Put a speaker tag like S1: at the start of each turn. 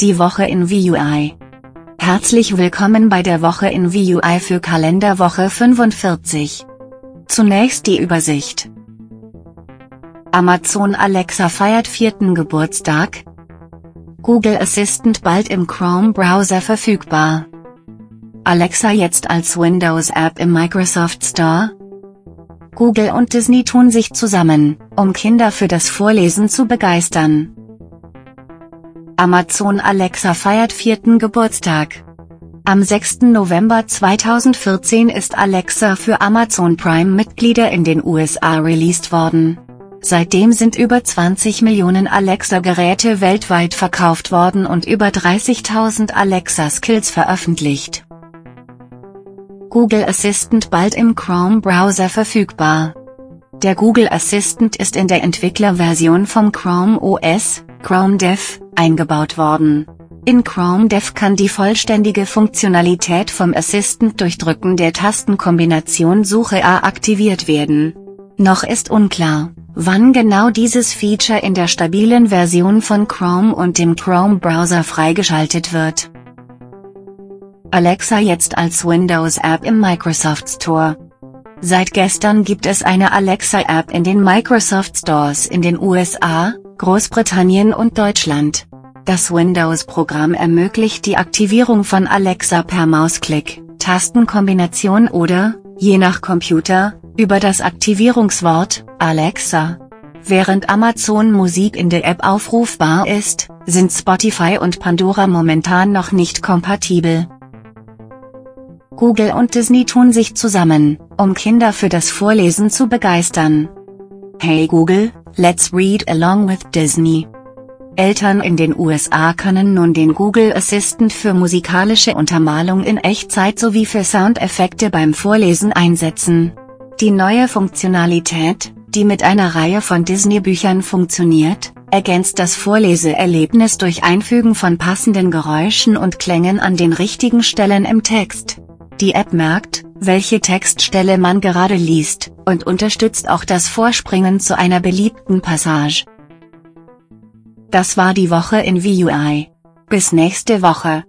S1: Die Woche in VUI. Herzlich willkommen bei der Woche in VUI für Kalenderwoche 45. Zunächst die Übersicht. Amazon Alexa feiert vierten Geburtstag. Google Assistant bald im Chrome-Browser verfügbar. Alexa jetzt als Windows-App im Microsoft Store. Google und Disney tun sich zusammen, um Kinder für das Vorlesen zu begeistern. Amazon Alexa feiert vierten Geburtstag. Am 6. November 2014 ist Alexa für Amazon Prime Mitglieder in den USA released worden. Seitdem sind über 20 Millionen Alexa-Geräte weltweit verkauft worden und über 30.000 Alexa-Skills veröffentlicht. Google Assistant bald im Chrome-Browser verfügbar. Der Google Assistant ist in der Entwicklerversion vom Chrome OS, Chrome Dev, eingebaut worden. In Chrome Dev kann die vollständige Funktionalität vom Assistant durch Drücken der Tastenkombination Suche A aktiviert werden. Noch ist unklar, wann genau dieses Feature in der stabilen Version von Chrome und dem Chrome-Browser freigeschaltet wird. Alexa jetzt als Windows-App im Microsoft Store. Seit gestern gibt es eine Alexa-App in den Microsoft Stores in den USA, Großbritannien und Deutschland. Das Windows-Programm ermöglicht die Aktivierung von Alexa per Mausklick, Tastenkombination oder, je nach Computer, über das Aktivierungswort Alexa. Während Amazon Musik in der App aufrufbar ist, sind Spotify und Pandora momentan noch nicht kompatibel. Google und Disney tun sich zusammen, um Kinder für das Vorlesen zu begeistern. Hey Google, let's read along with Disney. Eltern in den USA können nun den Google Assistant für musikalische Untermalung in Echtzeit sowie für Soundeffekte beim Vorlesen einsetzen. Die neue Funktionalität, die mit einer Reihe von Disney-Büchern funktioniert, ergänzt das Vorleseerlebnis durch Einfügen von passenden Geräuschen und Klängen an den richtigen Stellen im Text. Die App merkt, welche Textstelle man gerade liest, und unterstützt auch das Vorspringen zu einer beliebten Passage. Das war die Woche in VUI. Bis nächste Woche.